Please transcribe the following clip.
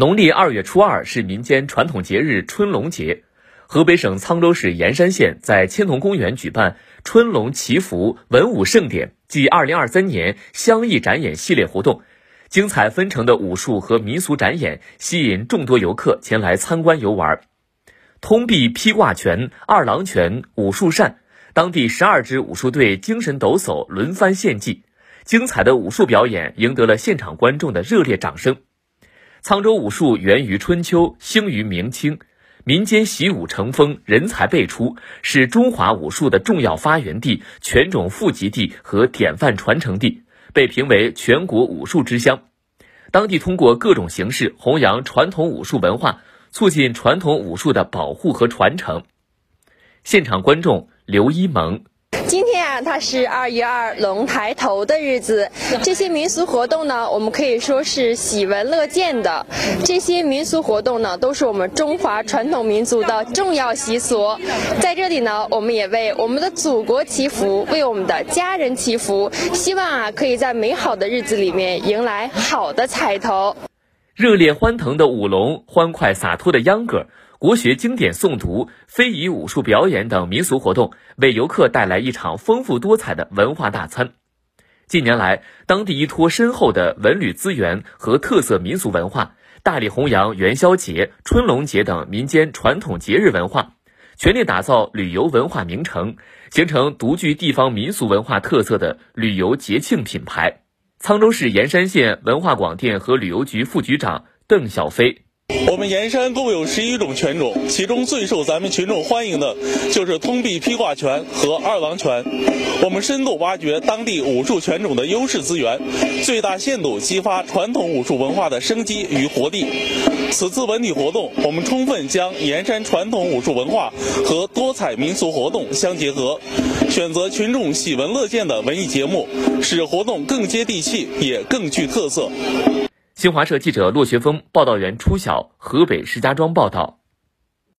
农历二月初二是民间传统节日春龙节。河北省沧州市盐山县在千桐公园举办春龙祈福文武盛典暨二零二三年乡艺展演系列活动，精彩纷呈的武术和民俗展演吸引众多游客前来参观游玩。通臂劈挂拳、二郎拳、武术扇，当地十二支武术队精神抖擞，轮番献技，精彩的武术表演赢得了现场观众的热烈掌声。沧州武术源于春秋，兴于明清，民间习武成风，人才辈出，是中华武术的重要发源地、拳种富集地和典范传承地，被评为全国武术之乡。当地通过各种形式弘扬传统武术文化，促进传统武术的保护和传承。现场观众刘一萌。今天啊，它是二月二龙抬头的日子。这些民俗活动呢，我们可以说是喜闻乐见的。这些民俗活动呢，都是我们中华传统民族的重要习俗。在这里呢，我们也为我们的祖国祈福，为我们的家人祈福，希望啊，可以在美好的日子里面迎来好的彩头。热烈欢腾的舞龙，欢快洒脱的秧歌。国学经典诵读、非遗武术表演等民俗活动，为游客带来一场丰富多彩的文化大餐。近年来，当地依托深厚的文旅资源和特色民俗文化，大力弘扬元宵节、春龙节等民间传统节日文化，全力打造旅游文化名城，形成独具地方民俗文化特色的旅游节庆品牌。沧州市盐山县文化广电和旅游局副局长邓小飞。我们盐山共有十一种拳种，其中最受咱们群众欢迎的就是通臂披挂拳和二郎拳。我们深度挖掘当地武术拳种的优势资源，最大限度激发传统武术文化的生机与活力。此次文体活动，我们充分将盐山传统武术文化和多彩民俗活动相结合，选择群众喜闻乐见的文艺节目，使活动更接地气，也更具特色。新华社记者骆学峰、报道员初晓，河北石家庄报道。